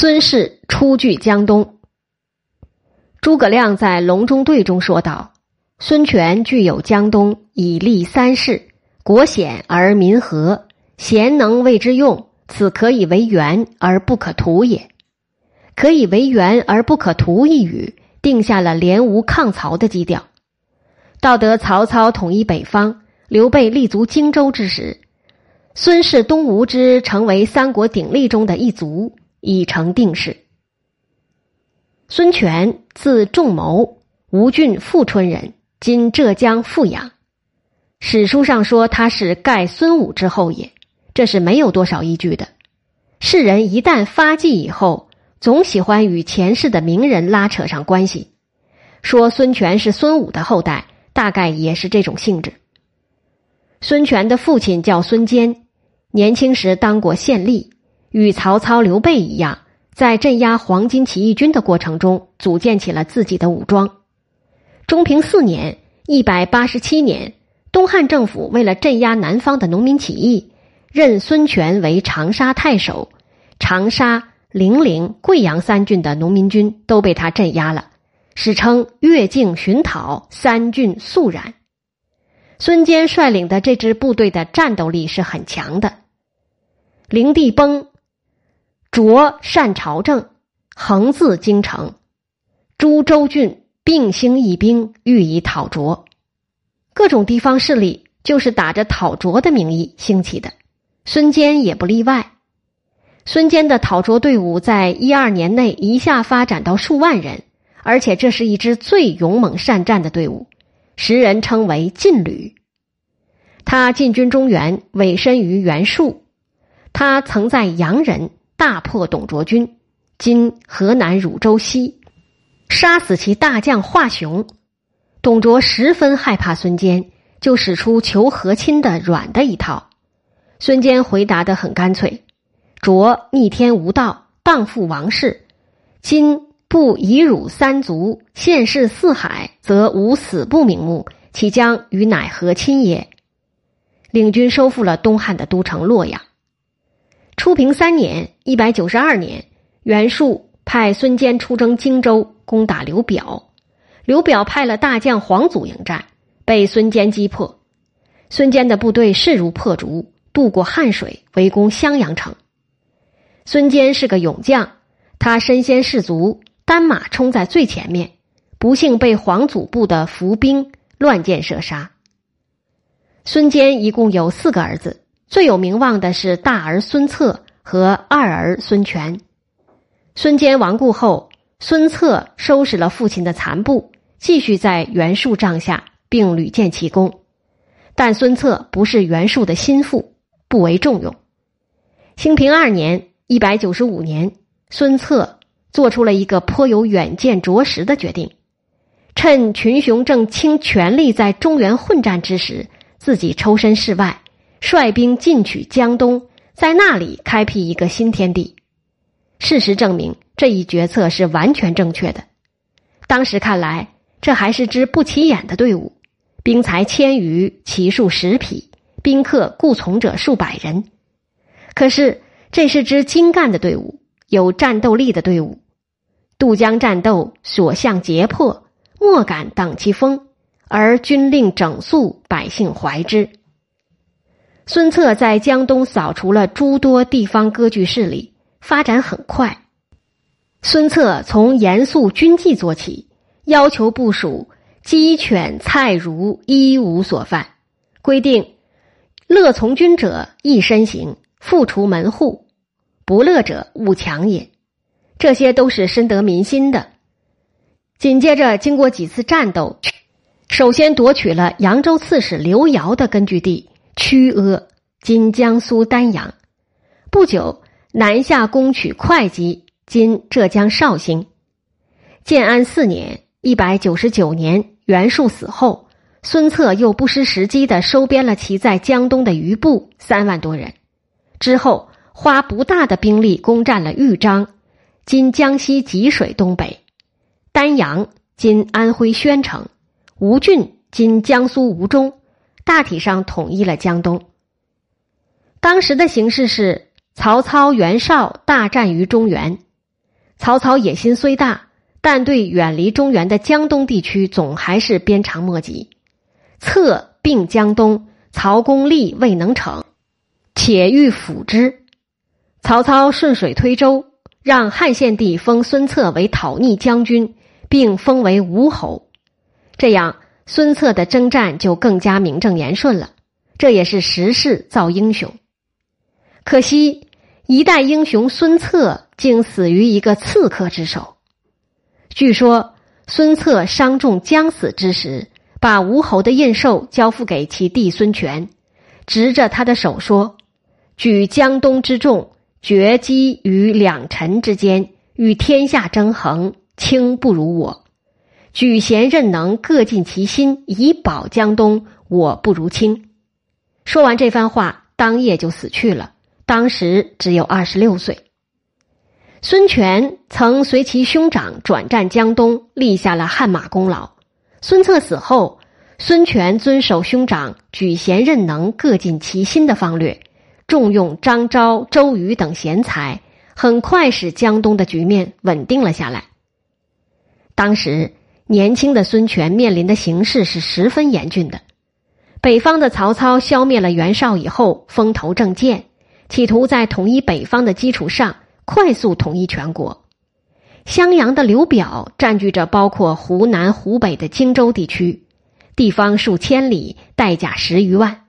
孙氏初据江东。诸葛亮在《隆中对》中说道：“孙权具有江东，以立三世，国险而民和，贤能为之用，此可以为援而不可图也。可以为援而不可图一语，定下了联吴抗曹的基调。到得曹操统一北方，刘备立足荆州之时，孙氏东吴之成为三国鼎立中的一族，已成定势。”孙权字仲谋，吴郡富春人，今浙江富阳。史书上说他是盖孙武之后也，这是没有多少依据的。世人一旦发迹以后，总喜欢与前世的名人拉扯上关系，说孙权是孙武的后代，大概也是这种性质。孙权的父亲叫孙坚，年轻时当过县吏，与曹操、刘备一样。在镇压黄巾起义军的过程中，组建起了自己的武装。中平四年（一百八十七年），东汉政府为了镇压南方的农民起义，任孙权为长沙太守。长沙、零陵、贵阳三郡的农民军都被他镇压了，史称“越境寻讨，三郡肃然”。孙坚率领的这支部队的战斗力是很强的。灵帝崩。卓善朝政，横自京城，诸州郡并兴义兵，欲以讨卓。各种地方势力就是打着讨卓的名义兴起的，孙坚也不例外。孙坚的讨卓队伍在一二年内一下发展到数万人，而且这是一支最勇猛善战的队伍，时人称为劲旅。他进军中原，委身于袁术。他曾在洋人。大破董卓军，今河南汝州西，杀死其大将华雄。董卓十分害怕孙坚，就使出求和亲的软的一套。孙坚回答的很干脆：“卓逆天无道，荡妇王室。今不以汝三族，现世四海，则无死不瞑目，其将与乃和亲也？”领军收复了东汉的都城洛阳。初平三年（一百九十二年），袁术派孙坚出征荆州，攻打刘表。刘表派了大将黄祖迎战，被孙坚击破。孙坚的部队势如破竹，渡过汉水，围攻襄阳城。孙坚是个勇将，他身先士卒，单马冲在最前面，不幸被黄祖部的伏兵乱箭射杀。孙坚一共有四个儿子。最有名望的是大儿孙策和二儿孙权。孙坚亡故后，孙策收拾了父亲的残部，继续在袁术帐下，并屡建奇功。但孙策不是袁术的心腹，不为重用。兴平二年（一百九十五年），孙策做出了一个颇有远见卓识的决定，趁群雄正倾全力在中原混战之时，自己抽身事外。率兵进取江东，在那里开辟一个新天地。事实证明，这一决策是完全正确的。当时看来，这还是支不起眼的队伍，兵才千余，骑数十匹，宾客雇从者数百人。可是，这是支精干的队伍，有战斗力的队伍。渡江战斗，所向皆破，莫敢挡其锋，而军令整肃，百姓怀之。孙策在江东扫除了诸多地方割据势力，发展很快。孙策从严肃军纪做起，要求部署鸡犬菜儒一无所犯，规定乐从军者一身行，复除门户；不乐者勿强也。这些都是深得民心的。紧接着，经过几次战斗，首先夺取了扬州刺史刘繇的根据地。曲阿，今江苏丹阳。不久，南下攻取会稽，今浙江绍兴。建安四年（一百九十九年），袁术死后，孙策又不失时机的收编了其在江东的余部三万多人。之后，花不大的兵力攻占了豫章（今江西吉水东北）、丹阳（今安徽宣城）、吴郡（今江苏吴中）。大体上统一了江东。当时的形势是曹操、袁绍大战于中原，曹操野心虽大，但对远离中原的江东地区总还是鞭长莫及。策并江东，曹公力未能成，且欲辅之。曹操顺水推舟，让汉献帝封孙策为讨逆将军，并封为吴侯。这样，孙策的征战就更加名正言顺了。这也是时势造英雄。可惜，一代英雄孙策竟死于一个刺客之手。据说，孙策伤重将死之时，把吴侯的印绶交付给其弟孙权，执着他的手说：“举江东之众，决击于两臣之间，与天下争衡，卿不如我；举贤任能，各尽其心，以保江东，我不如卿。”说完这番话，当夜就死去了。当时只有二十六岁。孙权曾随其兄长转战江东，立下了汗马功劳。孙策死后，孙权遵守兄长举贤任能、各尽其心的方略，重用张昭、周瑜等贤才，很快使江东的局面稳定了下来。当时年轻的孙权面临的形势是十分严峻的。北方的曹操消灭了袁绍以后，风头正劲，企图在统一北方的基础上快速统一全国。襄阳的刘表占据着包括湖南、湖北的荆州地区，地方数千里，带甲十余万，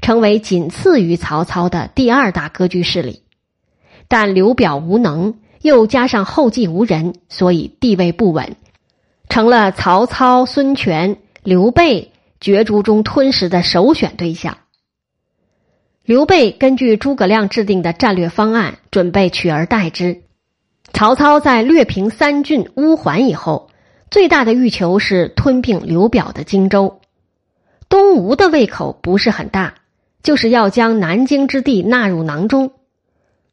成为仅次于曹操的第二大割据势力。但刘表无能，又加上后继无人，所以地位不稳，成了曹操、孙权、刘备。角逐中吞食的首选对象。刘备根据诸葛亮制定的战略方案，准备取而代之。曹操在略平三郡乌桓以后，最大的欲求是吞并刘表的荆州。东吴的胃口不是很大，就是要将南京之地纳入囊中，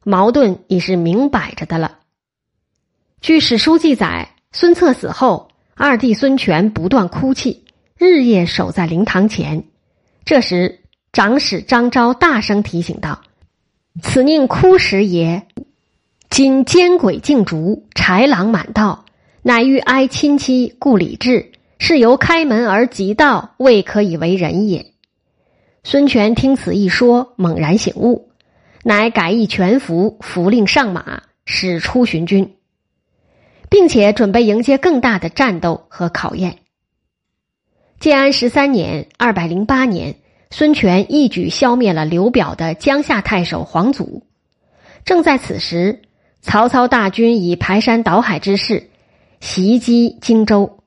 矛盾已是明摆着的了。据史书记载，孙策死后，二弟孙权不断哭泣。日夜守在灵堂前，这时长史张昭大声提醒道：“此宁哭时也。今奸鬼竞逐，豺狼满道，乃欲哀亲戚，故礼制，是由开门而即道，未可以为人也。”孙权听此一说，猛然醒悟，乃改易全服，符令上马，使出巡军，并且准备迎接更大的战斗和考验。建安十三年（二百零八年），孙权一举消灭了刘表的江夏太守黄祖。正在此时，曹操大军以排山倒海之势袭击荆州，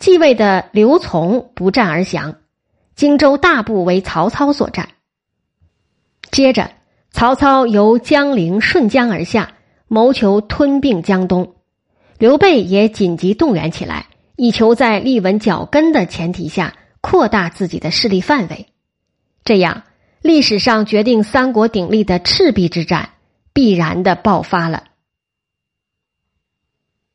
继位的刘琮不战而降，荆州大部为曹操所占。接着，曹操由江陵顺江而下，谋求吞并江东，刘备也紧急动员起来。以求在立稳脚跟的前提下扩大自己的势力范围，这样历史上决定三国鼎立的赤壁之战必然的爆发了。